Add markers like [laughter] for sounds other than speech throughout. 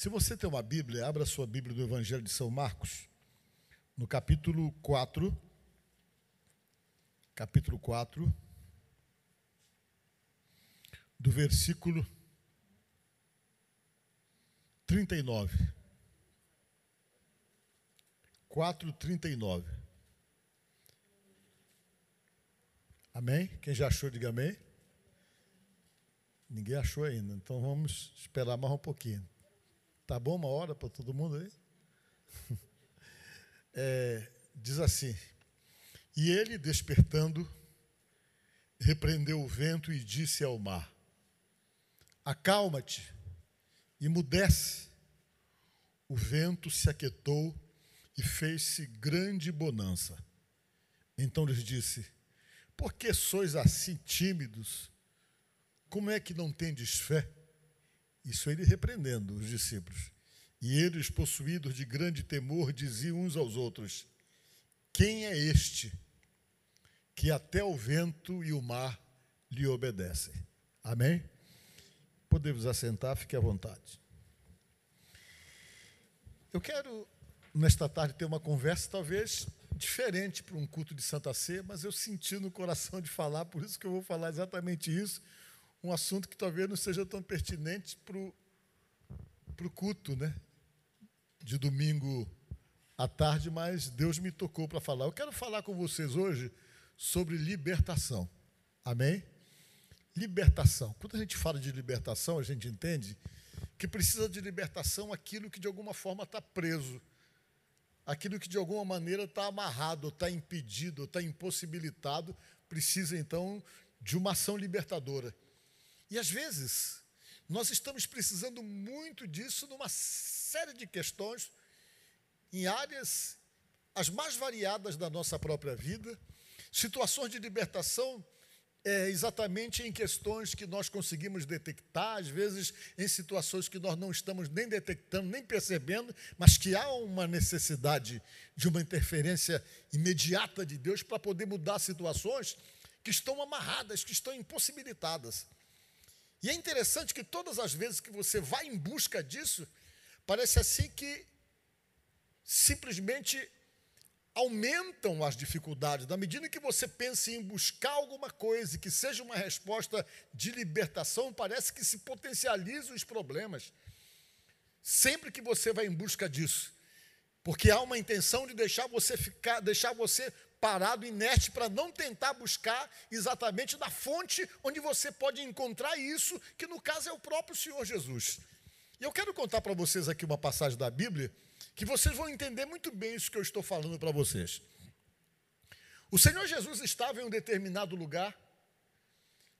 Se você tem uma Bíblia, abra sua Bíblia do Evangelho de São Marcos, no capítulo 4. Capítulo 4, do versículo 39. 4, 39. Amém? Quem já achou, diga amém. Ninguém achou ainda, então vamos esperar mais um pouquinho. Tá bom uma hora para todo mundo aí? [laughs] É, diz assim: E ele, despertando, repreendeu o vento e disse ao mar: Acalma-te e mudece. O vento se aquietou e fez-se grande bonança. Então lhes disse: Por que sois assim tímidos? Como é que não tendes fé? Isso ele repreendendo os discípulos. E eles, possuídos de grande temor, diziam uns aos outros: Quem é este que até o vento e o mar lhe obedecem? Amém? Podemos assentar, fique à vontade. Eu quero, nesta tarde, ter uma conversa, talvez diferente para um culto de Santa Ceia, mas eu senti no coração de falar, por isso que eu vou falar exatamente isso, um assunto que talvez não seja tão pertinente para o culto, né? De domingo à tarde, mas Deus me tocou para falar. Eu quero falar com vocês hoje sobre libertação. Amém? Libertação. Quando a gente fala de libertação, a gente entende que precisa de libertação aquilo que de alguma forma está preso, aquilo que de alguma maneira está amarrado, está impedido, está impossibilitado, precisa então de uma ação libertadora. E às vezes, nós estamos precisando muito disso numa série de questões, em áreas as mais variadas da nossa própria vida, situações de libertação é, exatamente em questões que nós conseguimos detectar, às vezes em situações que nós não estamos nem detectando, nem percebendo, mas que há uma necessidade de uma interferência imediata de Deus para poder mudar situações que estão amarradas, que estão impossibilitadas. E é interessante que todas as vezes que você vai em busca disso, parece assim que simplesmente aumentam as dificuldades. Na medida que você pensa em buscar alguma coisa que seja uma resposta de libertação, parece que se potencializam os problemas. Sempre que você vai em busca disso, porque há uma intenção de deixar você ficar, deixar você parado, inerte, para não tentar buscar exatamente na fonte onde você pode encontrar isso, que no caso é o próprio Senhor Jesus. E eu quero contar para vocês aqui uma passagem da Bíblia, que vocês vão entender muito bem isso que eu estou falando para vocês. O Senhor Jesus estava em um determinado lugar,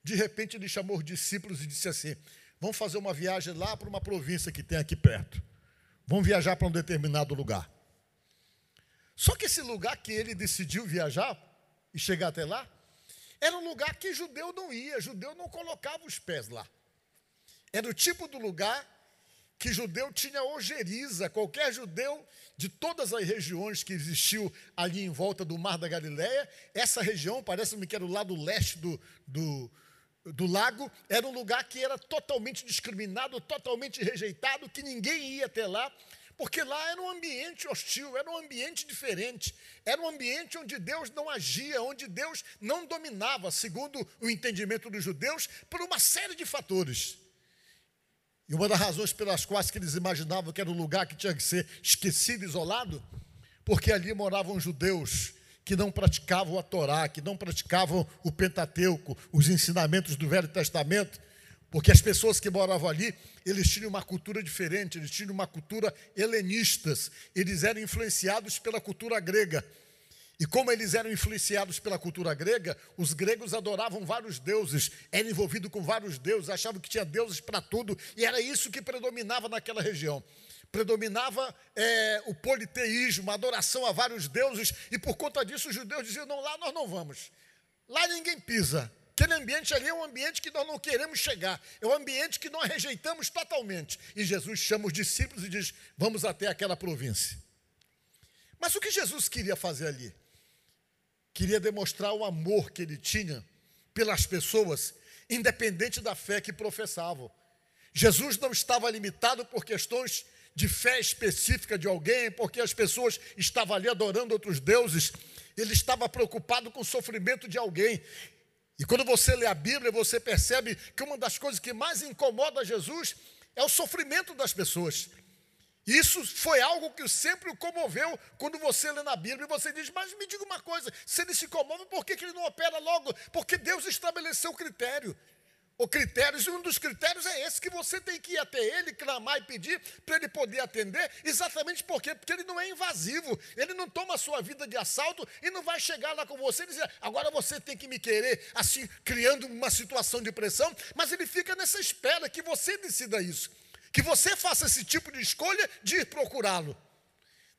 de repente ele chamou os discípulos e disse assim: Vamos fazer uma viagem lá para uma província que tem aqui perto. Vamos viajar para um determinado lugar. Só que esse lugar que ele decidiu viajar e chegar até lá, era um lugar que judeu não ia, judeu não colocava os pés lá. Era o tipo do lugar que judeu tinha ojeriza, qualquer judeu de todas as regiões que existiu ali em volta do Mar da Galileia, essa região, parece-me que era o lado leste do, do, do lago, era um lugar que era totalmente discriminado, totalmente rejeitado, que ninguém ia até lá, porque lá era um ambiente hostil, era um ambiente diferente, era um ambiente onde Deus não agia, onde Deus não dominava, segundo o entendimento dos judeus, por uma série de fatores. E uma das razões pelas quais que eles imaginavam que era um lugar que tinha que ser esquecido, isolado, porque ali moravam judeus que não praticavam a Torá, que não praticavam o Pentateuco, os ensinamentos do Velho Testamento, porque as pessoas que moravam ali, eles tinham uma cultura diferente, eles tinham uma cultura helenistas, eles eram influenciados pela cultura grega. E como eles eram influenciados pela cultura grega, os gregos adoravam vários deuses, eram envolvidos com vários deuses, achavam que tinha deuses para tudo, e era isso que predominava naquela região. Predominava é, o politeísmo, a adoração a vários deuses, e por conta disso os judeus diziam: não, lá nós não vamos, lá ninguém pisa, ambiente ali é um ambiente que nós não queremos chegar, é um ambiente que nós rejeitamos totalmente. E Jesus chama os discípulos e diz: Vamos até aquela província. Mas o que Jesus queria fazer ali? Queria demonstrar o amor que ele tinha pelas pessoas, independente da fé que professavam. Jesus não estava limitado por questões de fé específica de alguém, porque as pessoas estavam ali adorando outros deuses. Ele estava preocupado com o sofrimento de alguém. E quando você lê a Bíblia, você percebe que uma das coisas que mais incomoda Jesus é o sofrimento das pessoas. Isso foi algo que sempre o comoveu quando você lê na Bíblia e você diz, mas me diga uma coisa, se ele se comove, por que, que ele não opera logo? Porque Deus estabeleceu o critério. O critério, e um dos critérios é esse, que você tem que ir até ele, clamar e pedir para ele poder atender, exatamente por quê? Porque ele não é invasivo, ele não toma a sua vida de assalto e não vai chegar lá com você e dizer, agora você tem que me querer, assim, criando uma situação de pressão, mas ele fica nessa espera que você decida isso, que você faça esse tipo de escolha de ir procurá-lo.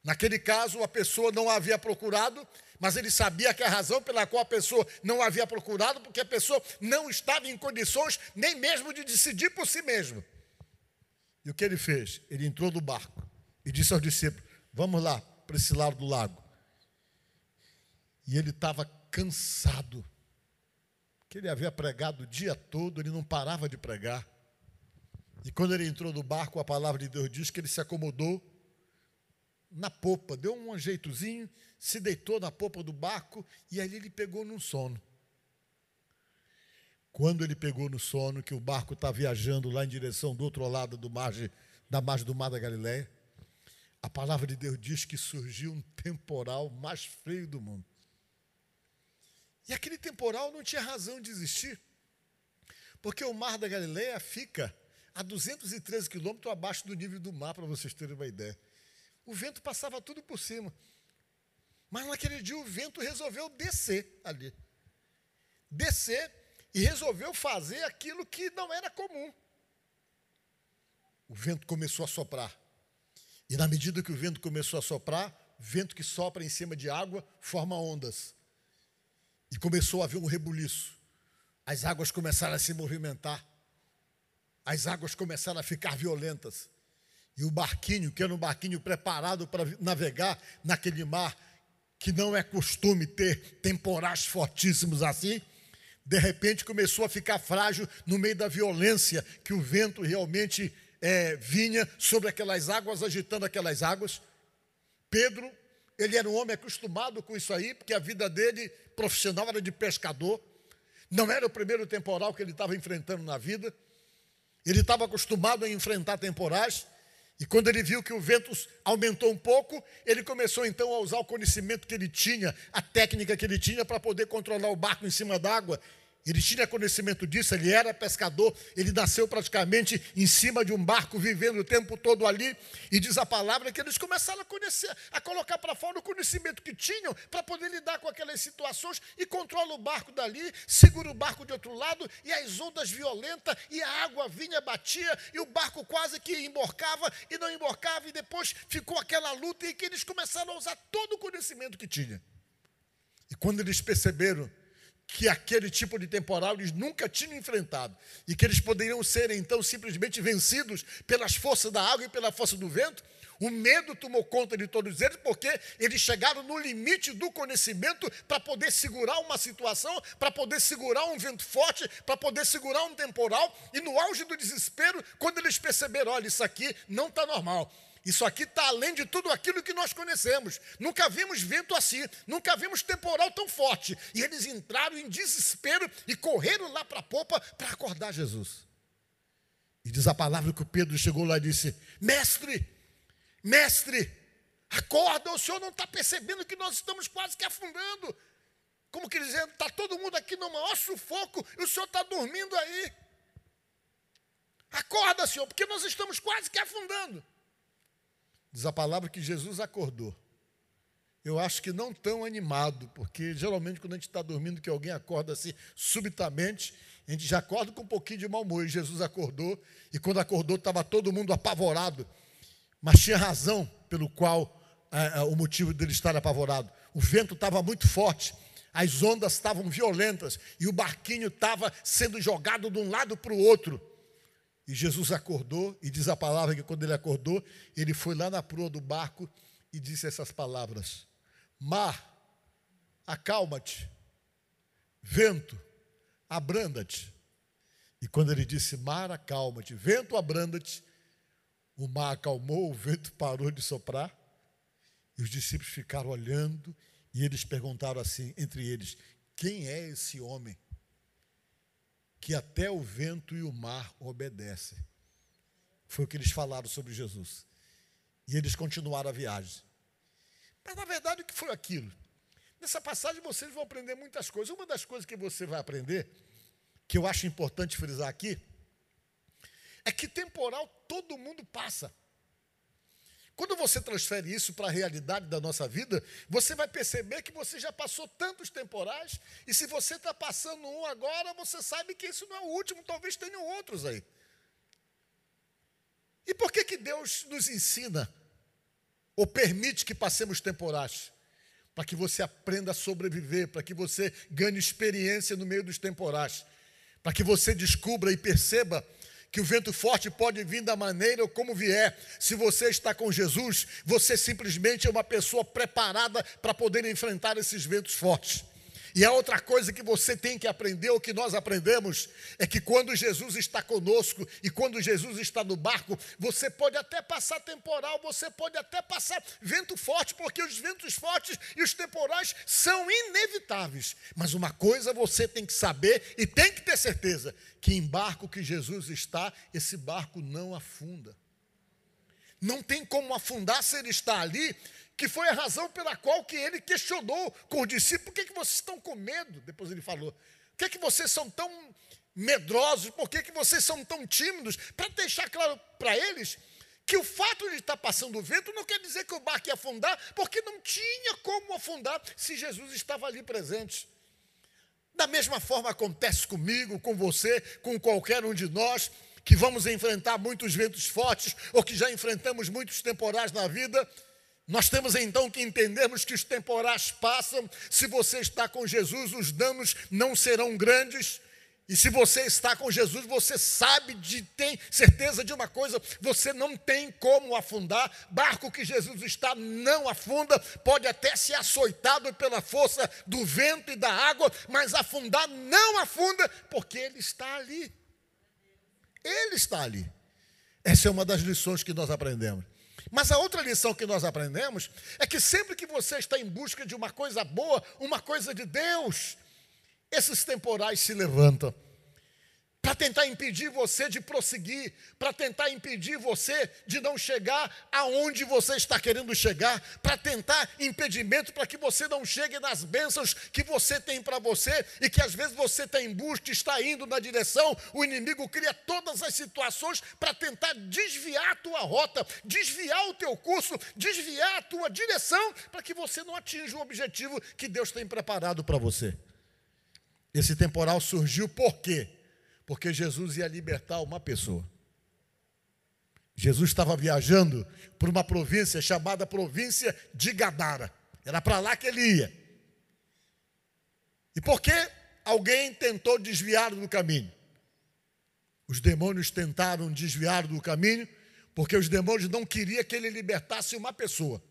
Naquele caso, a pessoa não havia procurado, mas ele sabia que a razão pela qual a pessoa não havia procurado, porque a pessoa não estava em condições nem mesmo de decidir por si mesmo. E o que ele fez? Ele entrou do barco e disse aos discípulos: Vamos lá, para esse lado do lago. E ele estava cansado, que ele havia pregado o dia todo, ele não parava de pregar. E quando ele entrou no barco, a palavra de Deus diz que ele se acomodou na popa, deu um jeitozinho, se deitou na popa do barco e ali ele pegou num sono. Quando ele pegou no sono, que o barco está viajando lá em direção do outro lado do margem, da margem do mar da Galileia, a palavra de Deus diz que surgiu um temporal mais feio do mundo. E aquele temporal não tinha razão de existir, porque o mar da Galileia fica a 213 quilômetros abaixo do nível do mar, para vocês terem uma ideia o vento passava tudo por cima. Mas naquele dia o vento resolveu descer ali. Descer e resolveu fazer aquilo que não era comum. O vento começou a soprar. E na medida que o vento começou a soprar, vento que sopra em cima de água forma ondas. E começou a haver um rebuliço. As águas começaram a se movimentar. As águas começaram a ficar violentas. E o barquinho, que era um barquinho preparado para navegar naquele mar, que não é costume ter temporais fortíssimos assim, de repente começou a ficar frágil no meio da violência que o vento realmente é, vinha sobre aquelas águas, agitando aquelas águas. Pedro, ele era um homem acostumado com isso aí, porque a vida dele profissional era de pescador. Não era o primeiro temporal que ele estava enfrentando na vida. Ele estava acostumado a enfrentar temporais. E quando ele viu que o vento aumentou um pouco, ele começou então a usar o conhecimento que ele tinha, a técnica que ele tinha para poder controlar o barco em cima d'água ele tinha conhecimento disso, ele era pescador, ele nasceu praticamente em cima de um barco, vivendo o tempo todo ali, e diz a palavra que eles começaram a conhecer, a colocar para fora o conhecimento que tinham para poder lidar com aquelas situações e controla o barco dali, segura o barco de outro lado, e as ondas violentas, e a água vinha, batia, e o barco quase que emborcava e não emborcava, e depois ficou aquela luta em que eles começaram a usar todo o conhecimento que tinha. E quando eles perceberam que aquele tipo de temporal eles nunca tinham enfrentado e que eles poderiam ser então simplesmente vencidos pelas forças da água e pela força do vento. O medo tomou conta de todos eles porque eles chegaram no limite do conhecimento para poder segurar uma situação, para poder segurar um vento forte, para poder segurar um temporal. E no auge do desespero, quando eles perceberam, olha, isso aqui não está normal. Isso aqui está além de tudo aquilo que nós conhecemos. Nunca vimos vento assim, nunca vimos temporal tão forte. E eles entraram em desespero e correram lá para a popa para acordar Jesus. E diz a palavra que o Pedro chegou lá e disse: Mestre, mestre, acorda, o senhor não está percebendo que nós estamos quase que afundando. Como que dizendo, está todo mundo aqui no maior sufoco e o senhor está dormindo aí. Acorda, senhor, porque nós estamos quase que afundando. Diz a palavra que Jesus acordou. Eu acho que não tão animado, porque geralmente quando a gente está dormindo, que alguém acorda assim subitamente, a gente já acorda com um pouquinho de mau humor. E Jesus acordou, e quando acordou, estava todo mundo apavorado. Mas tinha razão pelo qual é, é, o motivo dele estar apavorado. O vento estava muito forte, as ondas estavam violentas, e o barquinho estava sendo jogado de um lado para o outro. E Jesus acordou, e diz a palavra que quando ele acordou, ele foi lá na proa do barco e disse essas palavras: Mar, acalma-te, vento, abranda-te. E quando ele disse: Mar, acalma-te, vento, abranda-te, o mar acalmou, o vento [laughs] parou de soprar. E os discípulos ficaram olhando e eles perguntaram assim entre eles: Quem é esse homem que até o vento e o mar obedecem? Foi o que eles falaram sobre Jesus. E eles continuaram a viagem. Mas na verdade, o que foi aquilo? Nessa passagem vocês vão aprender muitas coisas. Uma das coisas que você vai aprender, que eu acho importante frisar aqui, é que temporal todo mundo passa. Quando você transfere isso para a realidade da nossa vida, você vai perceber que você já passou tantos temporais, e se você está passando um agora, você sabe que isso não é o último, talvez tenham outros aí. E por que, que Deus nos ensina ou permite que passemos temporais? Para que você aprenda a sobreviver, para que você ganhe experiência no meio dos temporais, para que você descubra e perceba que o vento forte pode vir da maneira como vier. Se você está com Jesus, você simplesmente é uma pessoa preparada para poder enfrentar esses ventos fortes. E a outra coisa que você tem que aprender, ou que nós aprendemos, é que quando Jesus está conosco e quando Jesus está no barco, você pode até passar temporal, você pode até passar vento forte, porque os ventos fortes e os temporais são inevitáveis. Mas uma coisa você tem que saber e tem que ter certeza: que em barco que Jesus está, esse barco não afunda. Não tem como afundar se ele está ali, que foi a razão pela qual que ele questionou com os discípulos, por que, que vocês estão com medo? Depois ele falou, por que, que vocês são tão medrosos, por que, que vocês são tão tímidos? Para deixar claro para eles que o fato de estar passando o vento não quer dizer que o barco ia afundar, porque não tinha como afundar se Jesus estava ali presente. Da mesma forma acontece comigo, com você, com qualquer um de nós, que vamos enfrentar muitos ventos fortes ou que já enfrentamos muitos temporais na vida. Nós temos então que entendermos que os temporais passam. Se você está com Jesus, os danos não serão grandes. E se você está com Jesus, você sabe de tem certeza de uma coisa, você não tem como afundar. Barco que Jesus está não afunda, pode até ser açoitado pela força do vento e da água, mas afundar não afunda, porque ele está ali. Ele está ali. Essa é uma das lições que nós aprendemos. Mas a outra lição que nós aprendemos é que sempre que você está em busca de uma coisa boa, uma coisa de Deus, esses temporais se levantam para tentar impedir você de prosseguir, para tentar impedir você de não chegar aonde você está querendo chegar, para tentar impedimento para que você não chegue nas bênçãos que você tem para você e que às vezes você está em busca, está indo na direção, o inimigo cria todas as situações para tentar desviar a tua rota, desviar o teu curso, desviar a tua direção, para que você não atinja o objetivo que Deus tem preparado para você. Esse temporal surgiu por quê? Porque Jesus ia libertar uma pessoa. Jesus estava viajando por uma província chamada província de Gadara. Era para lá que ele ia. E por que alguém tentou desviar do caminho? Os demônios tentaram desviar do caminho, porque os demônios não queriam que ele libertasse uma pessoa.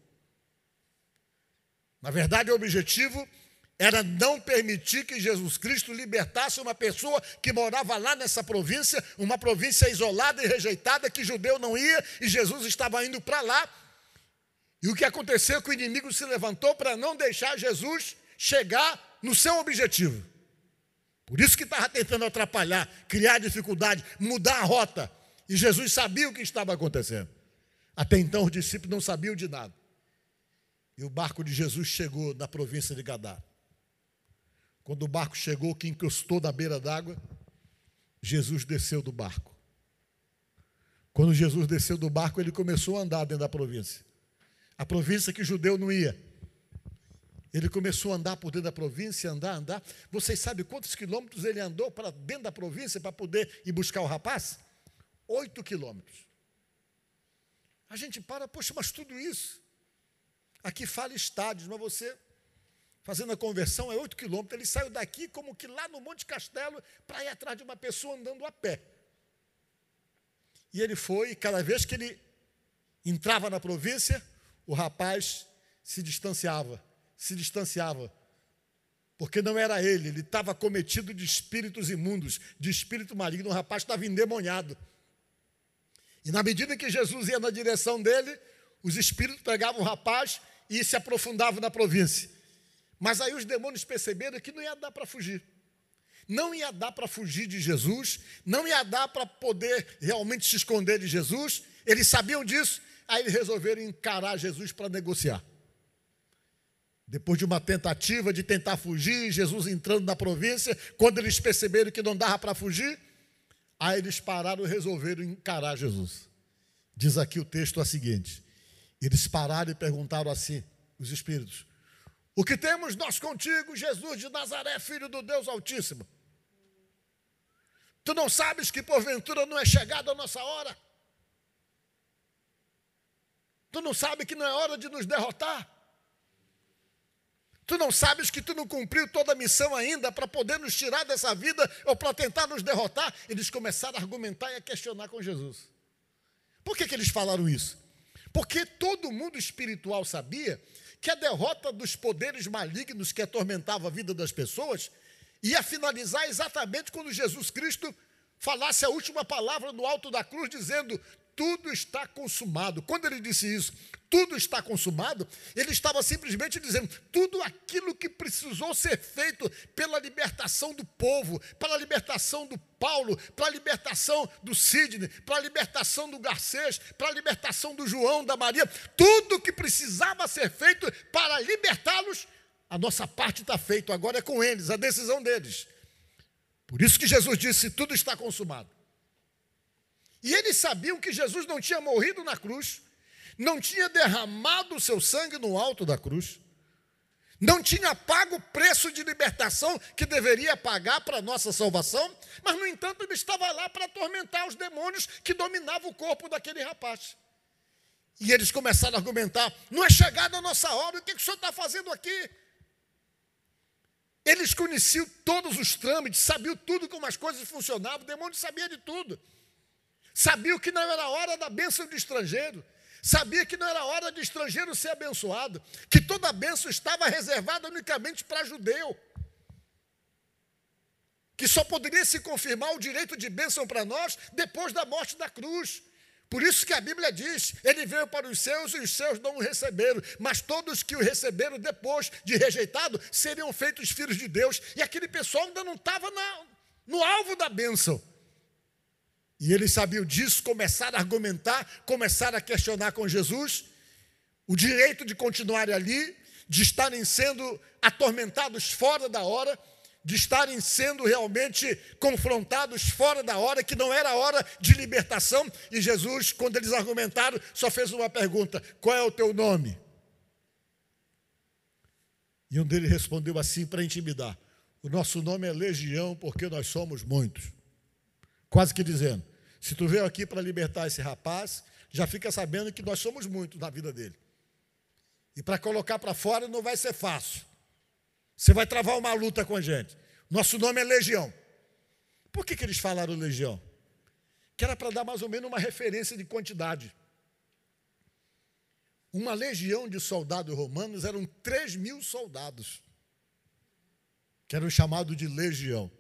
Na verdade, o objetivo era não permitir que Jesus Cristo libertasse uma pessoa que morava lá nessa província, uma província isolada e rejeitada, que judeu não ia, e Jesus estava indo para lá. E o que aconteceu é que o inimigo se levantou para não deixar Jesus chegar no seu objetivo. Por isso que estava tentando atrapalhar, criar dificuldade, mudar a rota. E Jesus sabia o que estava acontecendo. Até então os discípulos não sabiam de nada. E o barco de Jesus chegou na província de Gadara. Quando o barco chegou, que encostou na beira d'água, Jesus desceu do barco. Quando Jesus desceu do barco, ele começou a andar dentro da província. A província que judeu não ia. Ele começou a andar por dentro da província, andar, andar. Vocês sabem quantos quilômetros ele andou para dentro da província para poder ir buscar o rapaz? Oito quilômetros. A gente para, poxa, mas tudo isso. Aqui fala estádios, mas você fazendo a conversão, é oito quilômetros. Ele saiu daqui como que lá no Monte Castelo para ir atrás de uma pessoa andando a pé. E ele foi, e cada vez que ele entrava na província, o rapaz se distanciava, se distanciava. porque não era ele, ele estava cometido de espíritos imundos, de espírito maligno, o rapaz estava endemoniado. E na medida que Jesus ia na direção dele, os espíritos pegavam o rapaz e se aprofundavam na província. Mas aí os demônios perceberam que não ia dar para fugir. Não ia dar para fugir de Jesus, não ia dar para poder realmente se esconder de Jesus. Eles sabiam disso, aí eles resolveram encarar Jesus para negociar. Depois de uma tentativa de tentar fugir, Jesus entrando na província, quando eles perceberam que não dava para fugir, aí eles pararam e resolveram encarar Jesus. Diz aqui o texto a seguinte: eles pararam e perguntaram assim, os espíritos: O que temos nós contigo, Jesus de Nazaré, filho do Deus Altíssimo? Tu não sabes que porventura não é chegada a nossa hora? Tu não sabes que não é hora de nos derrotar? Tu não sabes que tu não cumpriu toda a missão ainda para poder nos tirar dessa vida ou para tentar nos derrotar? Eles começaram a argumentar e a questionar com Jesus. Por que, que eles falaram isso? Porque todo mundo espiritual sabia que a derrota dos poderes malignos que atormentavam a vida das pessoas ia finalizar exatamente quando Jesus Cristo falasse a última palavra no alto da cruz, dizendo: tudo está consumado. Quando ele disse isso, tudo está consumado, ele estava simplesmente dizendo tudo aquilo que precisou ser feito pela libertação do povo, para a libertação do Paulo, para a libertação do Sidney, para a libertação do Garcês, para a libertação do João, da Maria, tudo que precisava ser feito para libertá-los, a nossa parte está feita, agora é com eles, a decisão deles. Por isso que Jesus disse: tudo está consumado. E eles sabiam que Jesus não tinha morrido na cruz, não tinha derramado o seu sangue no alto da cruz, não tinha pago o preço de libertação que deveria pagar para a nossa salvação, mas, no entanto, ele estava lá para atormentar os demônios que dominavam o corpo daquele rapaz. E eles começaram a argumentar: não é chegada a nossa hora, o que, que o senhor está fazendo aqui? Eles conheciam todos os trâmites, sabiam tudo como as coisas funcionavam, o demônio sabia de tudo. Sabia que não era hora da bênção de estrangeiro. Sabia que não era hora de estrangeiro ser abençoado. Que toda a bênção estava reservada unicamente para judeu. Que só poderia se confirmar o direito de bênção para nós depois da morte da cruz. Por isso que a Bíblia diz: Ele veio para os seus e os seus não o receberam, mas todos que o receberam depois de rejeitado seriam feitos filhos de Deus. E aquele pessoal ainda não estava no alvo da bênção. E eles sabiam disso, começaram a argumentar, começaram a questionar com Jesus o direito de continuarem ali, de estarem sendo atormentados fora da hora, de estarem sendo realmente confrontados fora da hora, que não era hora de libertação. E Jesus, quando eles argumentaram, só fez uma pergunta: qual é o teu nome? E um deles respondeu assim para intimidar: O nosso nome é Legião, porque nós somos muitos. Quase que dizendo: se tu veio aqui para libertar esse rapaz, já fica sabendo que nós somos muitos na vida dele. E para colocar para fora não vai ser fácil. Você vai travar uma luta com a gente. Nosso nome é Legião. Por que, que eles falaram Legião? Que era para dar mais ou menos uma referência de quantidade. Uma legião de soldados romanos eram 3 mil soldados, que eram chamados de legião.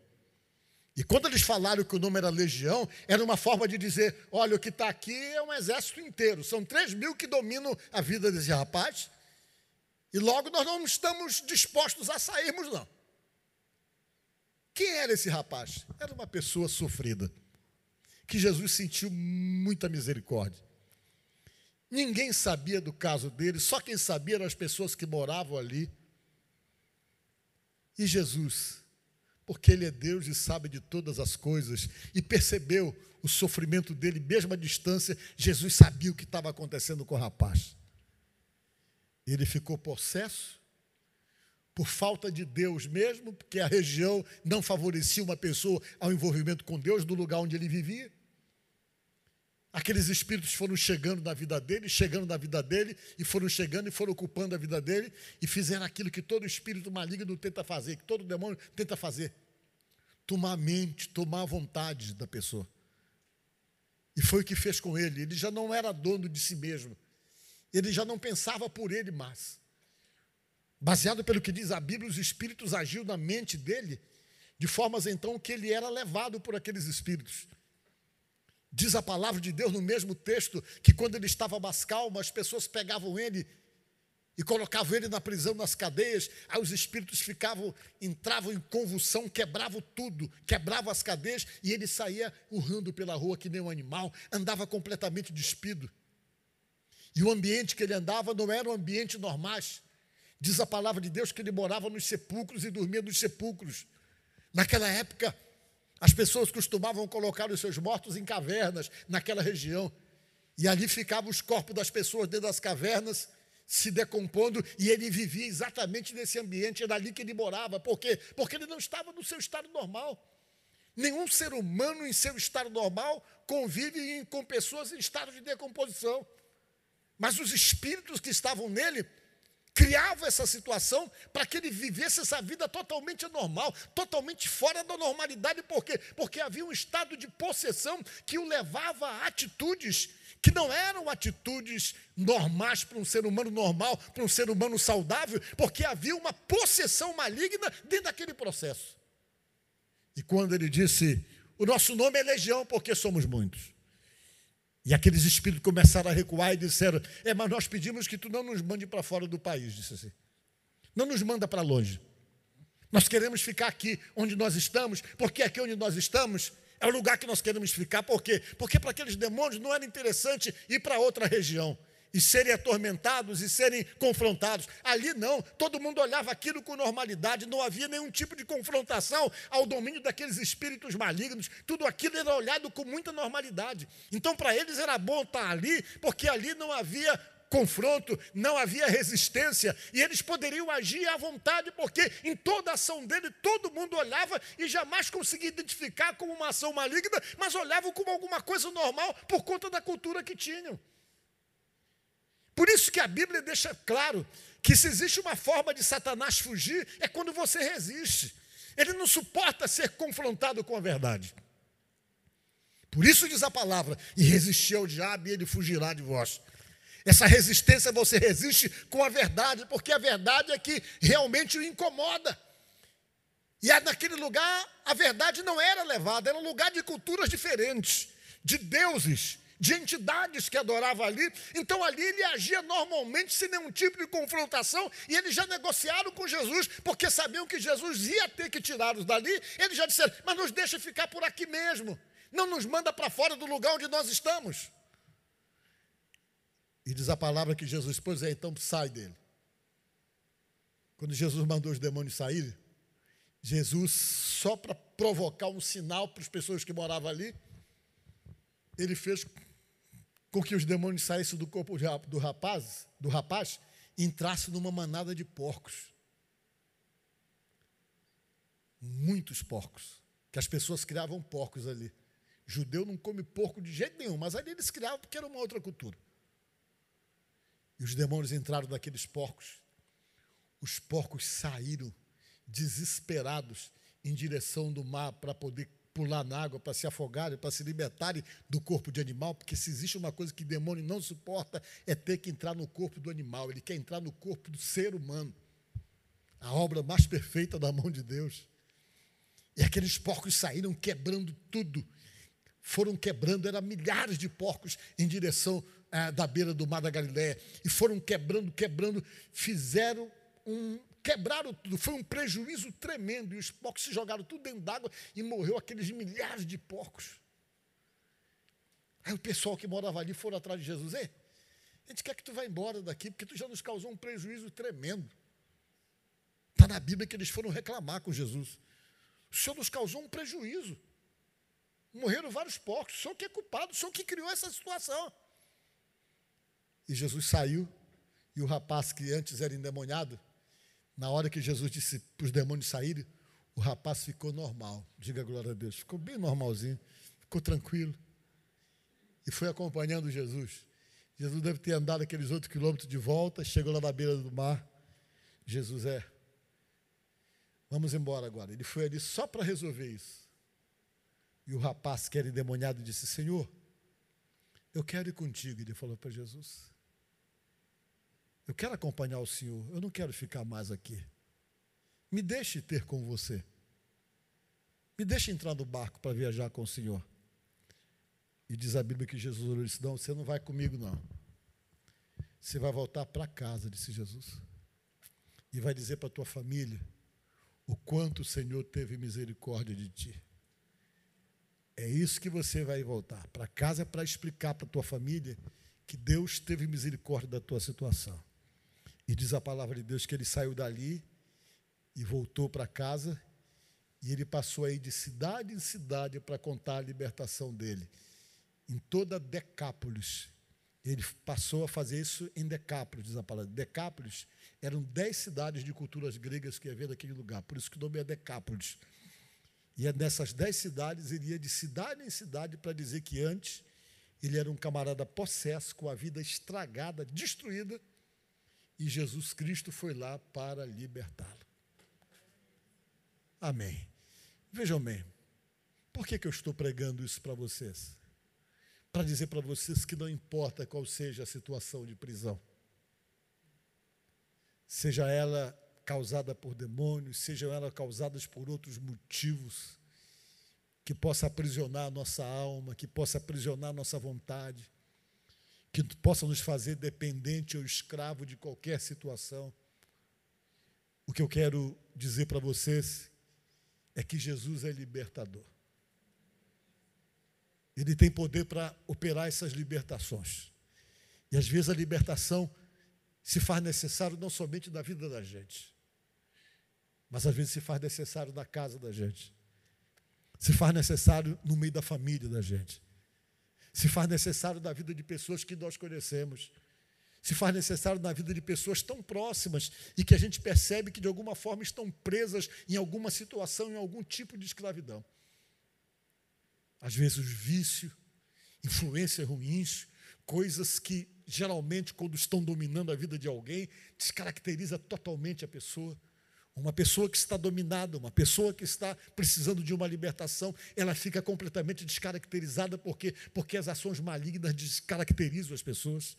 E quando eles falaram que o nome era legião, era uma forma de dizer: olha, o que está aqui é um exército inteiro. São três mil que dominam a vida desse rapaz. E logo nós não estamos dispostos a sairmos, não. Quem era esse rapaz? Era uma pessoa sofrida, que Jesus sentiu muita misericórdia. Ninguém sabia do caso dele, só quem sabia eram as pessoas que moravam ali. E Jesus porque Ele é Deus e sabe de todas as coisas, e percebeu o sofrimento dele, mesmo à distância, Jesus sabia o que estava acontecendo com o rapaz. Ele ficou possesso, por falta de Deus mesmo, porque a região não favorecia uma pessoa ao envolvimento com Deus no lugar onde ele vivia. Aqueles espíritos foram chegando na vida dele, chegando na vida dele, e foram chegando e foram ocupando a vida dele, e fizeram aquilo que todo espírito maligno tenta fazer, que todo demônio tenta fazer: tomar a mente, tomar a vontade da pessoa. E foi o que fez com ele. Ele já não era dono de si mesmo, ele já não pensava por ele mais. Baseado pelo que diz a Bíblia, os espíritos agiam na mente dele, de formas então que ele era levado por aqueles espíritos. Diz a palavra de Deus no mesmo texto que quando ele estava mais calmo, as pessoas pegavam ele e colocavam ele na prisão, nas cadeias, aí os espíritos ficavam, entravam em convulsão, quebravam tudo, quebravam as cadeias e ele saía urrando pela rua que nem um animal, andava completamente despido. E o ambiente que ele andava não era um ambiente normais. Diz a palavra de Deus que ele morava nos sepulcros e dormia nos sepulcros. Naquela época, as pessoas costumavam colocar os seus mortos em cavernas naquela região. E ali ficavam os corpos das pessoas dentro das cavernas, se decompondo, e ele vivia exatamente nesse ambiente, era ali que ele morava. Por quê? Porque ele não estava no seu estado normal. Nenhum ser humano em seu estado normal convive com pessoas em estado de decomposição. Mas os espíritos que estavam nele criava essa situação para que ele vivesse essa vida totalmente anormal, totalmente fora da normalidade. Por quê? Porque havia um estado de possessão que o levava a atitudes que não eram atitudes normais para um ser humano normal, para um ser humano saudável, porque havia uma possessão maligna dentro daquele processo. E quando ele disse: O nosso nome é Legião, porque somos muitos. E aqueles espíritos começaram a recuar e disseram: É, mas nós pedimos que tu não nos mande para fora do país, disse assim. Não nos manda para longe. Nós queremos ficar aqui onde nós estamos, porque aqui onde nós estamos é o lugar que nós queremos ficar. Por quê? Porque para aqueles demônios não era interessante ir para outra região e serem atormentados e serem confrontados. Ali não, todo mundo olhava aquilo com normalidade, não havia nenhum tipo de confrontação ao domínio daqueles espíritos malignos, tudo aquilo era olhado com muita normalidade. Então, para eles era bom estar ali, porque ali não havia confronto, não havia resistência, e eles poderiam agir à vontade, porque em toda a ação dele todo mundo olhava e jamais conseguia identificar como uma ação maligna, mas olhavam como alguma coisa normal por conta da cultura que tinham. Por isso que a Bíblia deixa claro que se existe uma forma de Satanás fugir, é quando você resiste. Ele não suporta ser confrontado com a verdade. Por isso diz a palavra: e resistir ao diabo e ele fugirá de vós. Essa resistência você resiste com a verdade, porque a verdade é que realmente o incomoda. E naquele lugar a verdade não era levada, era um lugar de culturas diferentes, de deuses, de entidades que adoravam ali. Então ali ele agia normalmente, sem nenhum tipo de confrontação, e eles já negociaram com Jesus, porque sabiam que Jesus ia ter que tirá-los dali. Eles já disseram: Mas nos deixa ficar por aqui mesmo, não nos manda para fora do lugar onde nós estamos. E diz a palavra que Jesus, pois é, então sai dele. Quando Jesus mandou os demônios saírem, Jesus, só para provocar um sinal para as pessoas que moravam ali, ele fez com que os demônios saíssem do corpo do rapaz, do rapaz e entrassem numa manada de porcos. Muitos porcos, que as pessoas criavam porcos ali. Judeu não come porco de jeito nenhum, mas ali eles criavam porque era uma outra cultura. E os demônios entraram naqueles porcos. Os porcos saíram desesperados em direção do mar para poder pular na água, para se afogarem, para se libertarem do corpo de animal, porque se existe uma coisa que o demônio não suporta, é ter que entrar no corpo do animal, ele quer entrar no corpo do ser humano. A obra mais perfeita da mão de Deus. E aqueles porcos saíram quebrando tudo. Foram quebrando, eram milhares de porcos em direção ah, da beira do mar da Galiléia. E foram quebrando, quebrando, fizeram um, quebraram tudo, foi um prejuízo tremendo, e os porcos se jogaram tudo dentro d'água e morreu aqueles milhares de porcos. Aí o pessoal que morava ali foram atrás de Jesus, ei, a gente quer que tu vá embora daqui, porque tu já nos causou um prejuízo tremendo. Está na Bíblia que eles foram reclamar com Jesus. O Senhor nos causou um prejuízo. Morreram vários porcos, o Senhor que é culpado, o Senhor que criou essa situação. E Jesus saiu, e o rapaz que antes era endemoniado, na hora que Jesus disse para os demônios saírem, o rapaz ficou normal. Diga glória a Deus. Ficou bem normalzinho, ficou tranquilo. E foi acompanhando Jesus. Jesus deve ter andado aqueles outros quilômetros de volta, chegou lá na beira do mar. Jesus é. Vamos embora agora. Ele foi ali só para resolver isso. E o rapaz que era endemoniado disse: Senhor, eu quero ir contigo. Ele falou para Jesus: Eu quero acompanhar o Senhor, eu não quero ficar mais aqui. Me deixe ter com você. Me deixe entrar no barco para viajar com o Senhor. E diz a Bíblia que Jesus disse: Não, você não vai comigo, não. Você vai voltar para casa, disse Jesus. E vai dizer para a tua família o quanto o Senhor teve misericórdia de ti. É isso que você vai voltar para casa para explicar para a tua família que Deus teve misericórdia da tua situação. E diz a palavra de Deus que ele saiu dali e voltou para casa, e ele passou aí de cidade em cidade para contar a libertação dele. Em toda Decápolis, ele passou a fazer isso em Decápolis, diz a palavra. Decápolis eram dez cidades de culturas gregas que havia naquele lugar, por isso que o nome é Decápolis. E é nessas dez cidades, ele ia de cidade em cidade para dizer que antes ele era um camarada possesso, com a vida estragada, destruída, e Jesus Cristo foi lá para libertá-lo. Amém. Vejam bem, por que, que eu estou pregando isso para vocês? Para dizer para vocês que não importa qual seja a situação de prisão, seja ela causada por demônios, sejam elas causadas por outros motivos, que possa aprisionar a nossa alma, que possa aprisionar a nossa vontade, que possa nos fazer dependente ou escravo de qualquer situação. O que eu quero dizer para vocês é que Jesus é libertador. Ele tem poder para operar essas libertações. E às vezes a libertação se faz necessário não somente na vida da gente, mas às vezes se faz necessário na casa da gente, se faz necessário no meio da família da gente, se faz necessário na vida de pessoas que nós conhecemos, se faz necessário na vida de pessoas tão próximas e que a gente percebe que de alguma forma estão presas em alguma situação, em algum tipo de escravidão. Às vezes, vício, influências ruins, coisas que geralmente, quando estão dominando a vida de alguém, descaracteriza totalmente a pessoa. Uma pessoa que está dominada, uma pessoa que está precisando de uma libertação, ela fica completamente descaracterizada porque porque as ações malignas descaracterizam as pessoas.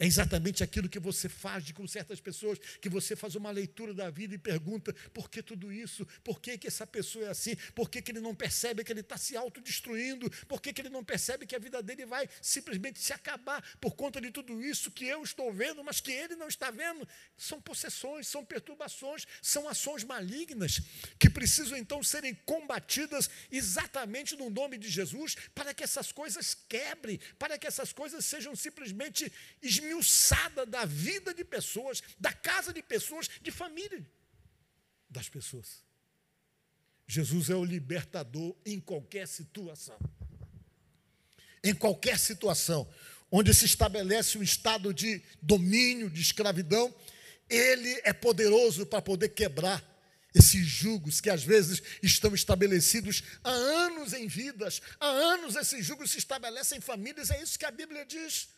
É exatamente aquilo que você faz com certas pessoas, que você faz uma leitura da vida e pergunta: por que tudo isso? Por que, que essa pessoa é assim? Por que, que ele não percebe que ele está se autodestruindo? Por que, que ele não percebe que a vida dele vai simplesmente se acabar por conta de tudo isso que eu estou vendo, mas que ele não está vendo? São possessões, são perturbações, são ações malignas que precisam então serem combatidas exatamente no nome de Jesus para que essas coisas quebrem, para que essas coisas sejam simplesmente esmifradas esmiuçada da vida de pessoas, da casa de pessoas, de família das pessoas. Jesus é o libertador em qualquer situação. Em qualquer situação onde se estabelece um estado de domínio, de escravidão, ele é poderoso para poder quebrar esses julgos que às vezes estão estabelecidos há anos em vidas, há anos esses julgos se estabelecem em famílias, é isso que a Bíblia diz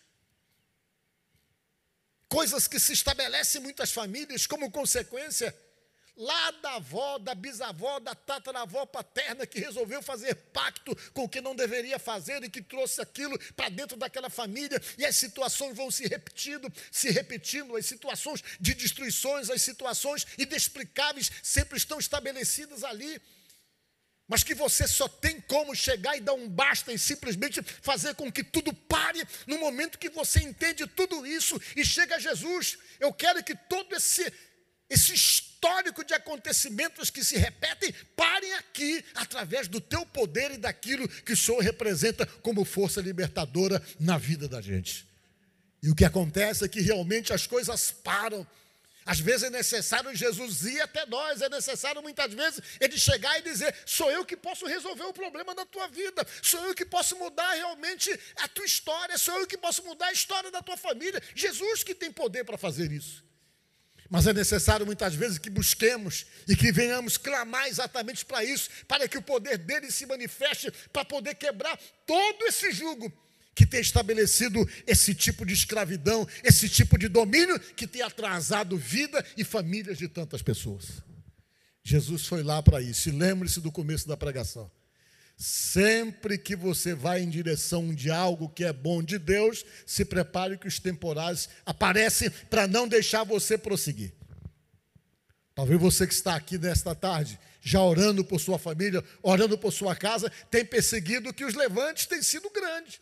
coisas que se estabelecem em muitas famílias como consequência lá da avó, da bisavó, da tataravó paterna que resolveu fazer pacto com o que não deveria fazer e que trouxe aquilo para dentro daquela família. E as situações vão se repetindo, se repetindo, as situações de destruições, as situações inexplicáveis sempre estão estabelecidas ali mas que você só tem como chegar e dar um basta e simplesmente fazer com que tudo pare no momento que você entende tudo isso e chega a Jesus. Eu quero que todo esse, esse histórico de acontecimentos que se repetem parem aqui, através do teu poder e daquilo que o Senhor representa como força libertadora na vida da gente. E o que acontece é que realmente as coisas param às vezes é necessário Jesus ir até nós, é necessário muitas vezes ele chegar e dizer: sou eu que posso resolver o problema da tua vida, sou eu que posso mudar realmente a tua história, sou eu que posso mudar a história da tua família. Jesus que tem poder para fazer isso. Mas é necessário muitas vezes que busquemos e que venhamos clamar exatamente para isso, para que o poder dele se manifeste, para poder quebrar todo esse jugo que tem estabelecido esse tipo de escravidão, esse tipo de domínio que tem atrasado vida e famílias de tantas pessoas. Jesus foi lá para isso. E lembre-se do começo da pregação. Sempre que você vai em direção de algo que é bom de Deus, se prepare que os temporais aparecem para não deixar você prosseguir. Talvez você que está aqui nesta tarde, já orando por sua família, orando por sua casa, tem perseguido que os levantes têm sido grandes.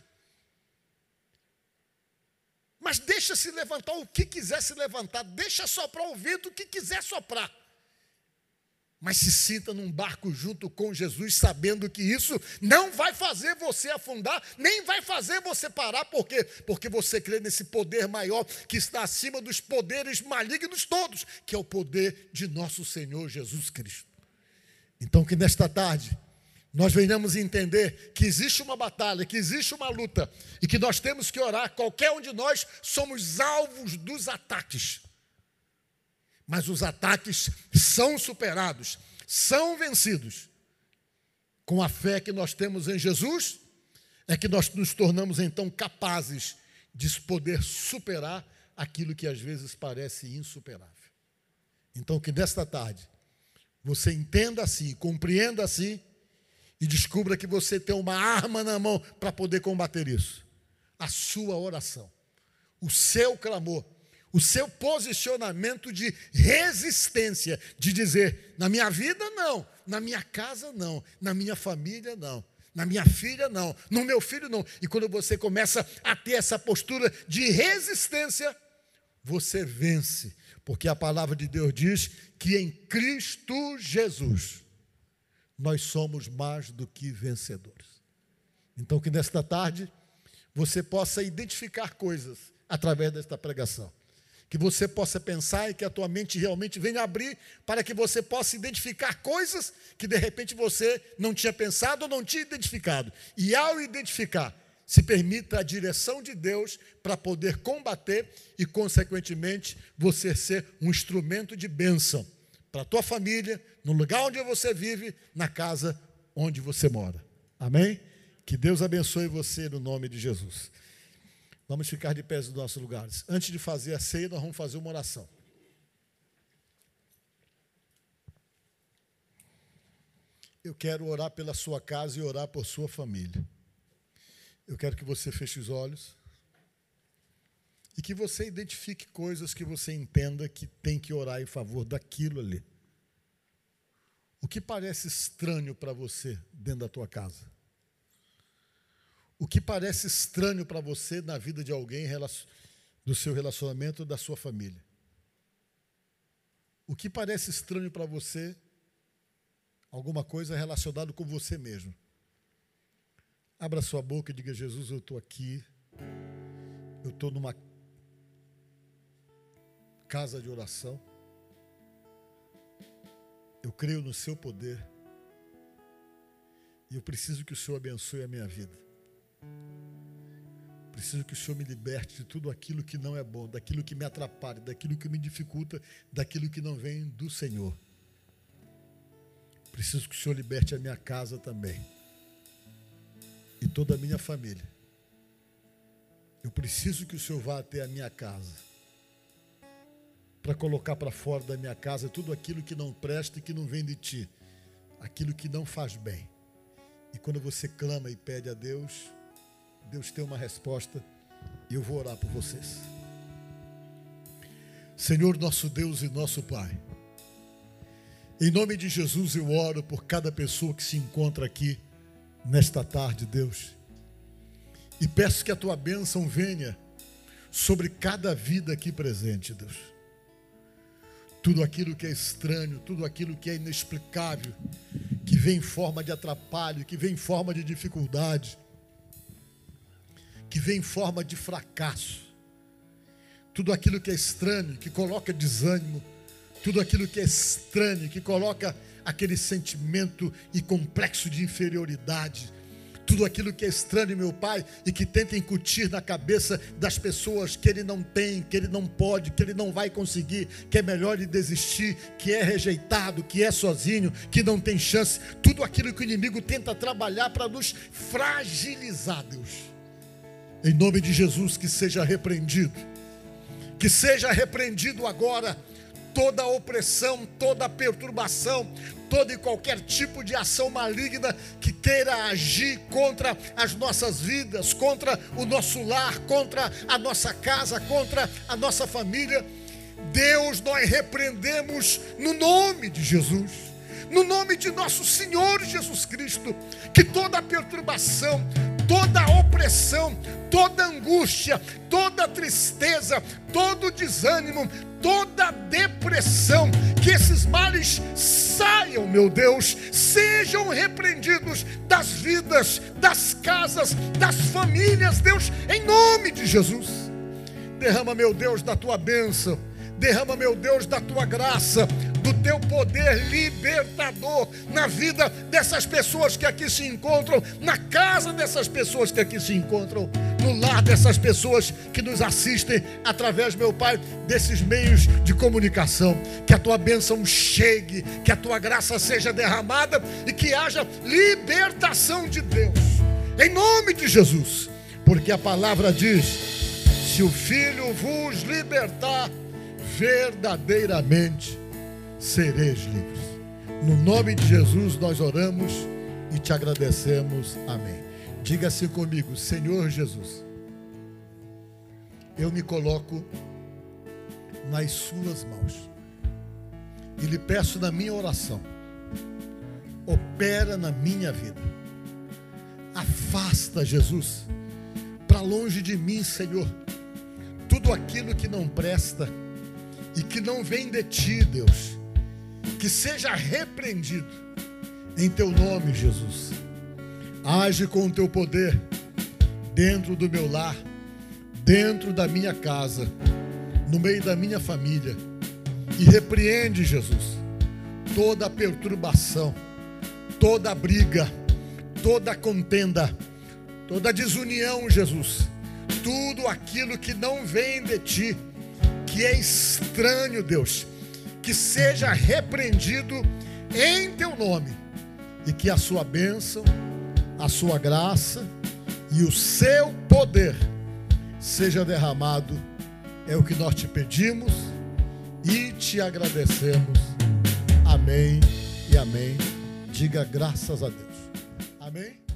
Mas deixa se levantar o que quiser se levantar, deixa soprar o vento o que quiser soprar mas se sinta num barco junto com Jesus, sabendo que isso não vai fazer você afundar, nem vai fazer você parar, por quê? Porque você crê nesse poder maior que está acima dos poderes malignos todos, que é o poder de nosso Senhor Jesus Cristo. Então, que nesta tarde nós venhamos entender que existe uma batalha, que existe uma luta e que nós temos que orar, qualquer um de nós somos alvos dos ataques mas os ataques são superados, são vencidos. Com a fé que nós temos em Jesus, é que nós nos tornamos então capazes de poder superar aquilo que às vezes parece insuperável. Então, que nesta tarde você entenda assim, compreenda assim e descubra que você tem uma arma na mão para poder combater isso. A sua oração, o seu clamor. O seu posicionamento de resistência, de dizer: na minha vida, não, na minha casa, não, na minha família, não, na minha filha, não, no meu filho, não. E quando você começa a ter essa postura de resistência, você vence, porque a palavra de Deus diz que em Cristo Jesus nós somos mais do que vencedores. Então, que nesta tarde você possa identificar coisas através desta pregação que você possa pensar e que a tua mente realmente venha abrir para que você possa identificar coisas que de repente você não tinha pensado ou não tinha identificado. E ao identificar, se permita a direção de Deus para poder combater e, consequentemente, você ser um instrumento de bênção para a tua família, no lugar onde você vive, na casa onde você mora. Amém? Que Deus abençoe você no nome de Jesus. Vamos ficar de pés nos nossos lugares. Antes de fazer a ceia, nós vamos fazer uma oração. Eu quero orar pela sua casa e orar por sua família. Eu quero que você feche os olhos e que você identifique coisas que você entenda que tem que orar em favor daquilo ali. O que parece estranho para você dentro da tua casa? o que parece estranho para você na vida de alguém, do seu relacionamento, da sua família. O que parece estranho para você, alguma coisa relacionada com você mesmo. Abra sua boca e diga: Jesus, eu estou aqui, eu estou numa casa de oração, eu creio no seu poder, e eu preciso que o Senhor abençoe a minha vida. Preciso que o Senhor me liberte de tudo aquilo que não é bom, daquilo que me atrapalha, daquilo que me dificulta, daquilo que não vem do Senhor. Preciso que o Senhor liberte a minha casa também. E toda a minha família. Eu preciso que o Senhor vá até a minha casa. Para colocar para fora da minha casa tudo aquilo que não presta e que não vem de ti. Aquilo que não faz bem. E quando você clama e pede a Deus, Deus tem uma resposta e eu vou orar por vocês. Senhor, nosso Deus e nosso Pai, em nome de Jesus eu oro por cada pessoa que se encontra aqui nesta tarde, Deus, e peço que a tua bênção venha sobre cada vida aqui presente, Deus. Tudo aquilo que é estranho, tudo aquilo que é inexplicável, que vem em forma de atrapalho, que vem em forma de dificuldade, que vem em forma de fracasso. Tudo aquilo que é estranho, que coloca desânimo, tudo aquilo que é estranho, que coloca aquele sentimento e complexo de inferioridade, tudo aquilo que é estranho, meu Pai, e que tenta incutir na cabeça das pessoas que ele não tem, que ele não pode, que ele não vai conseguir, que é melhor ele desistir, que é rejeitado, que é sozinho, que não tem chance, tudo aquilo que o inimigo tenta trabalhar para nos fragilizar, Deus. Em nome de Jesus, que seja repreendido. Que seja repreendido agora toda opressão, toda perturbação, todo e qualquer tipo de ação maligna que queira agir contra as nossas vidas, contra o nosso lar, contra a nossa casa, contra a nossa família. Deus, nós repreendemos no nome de Jesus, no nome de nosso Senhor Jesus Cristo, que toda perturbação, toda opressão, toda angústia, toda tristeza, todo desânimo, toda depressão, que esses males saiam, meu Deus, sejam repreendidos das vidas, das casas, das famílias, Deus, em nome de Jesus. Derrama, meu Deus, da tua bênção, derrama, meu Deus, da tua graça, do teu poder libertador na vida dessas pessoas que aqui se encontram, na casa dessas pessoas que aqui se encontram, no lar dessas pessoas que nos assistem através, meu Pai, desses meios de comunicação. Que a tua bênção chegue, que a tua graça seja derramada e que haja libertação de Deus, em nome de Jesus, porque a palavra diz: se o Filho vos libertar, verdadeiramente sereis livres. No nome de Jesus nós oramos e te agradecemos. Amém. Diga assim comigo, Senhor Jesus, eu me coloco nas suas mãos e lhe peço na minha oração, opera na minha vida. Afasta, Jesus, para longe de mim, Senhor, tudo aquilo que não presta e que não vem de ti, Deus que seja repreendido em teu nome, Jesus. Age com o teu poder dentro do meu lar, dentro da minha casa, no meio da minha família. E repreende, Jesus, toda perturbação, toda briga, toda contenda, toda desunião, Jesus. Tudo aquilo que não vem de ti, que é estranho, Deus que seja repreendido em teu nome e que a sua bênção, a sua graça e o seu poder seja derramado. É o que nós te pedimos e te agradecemos. Amém e amém. Diga graças a Deus. Amém.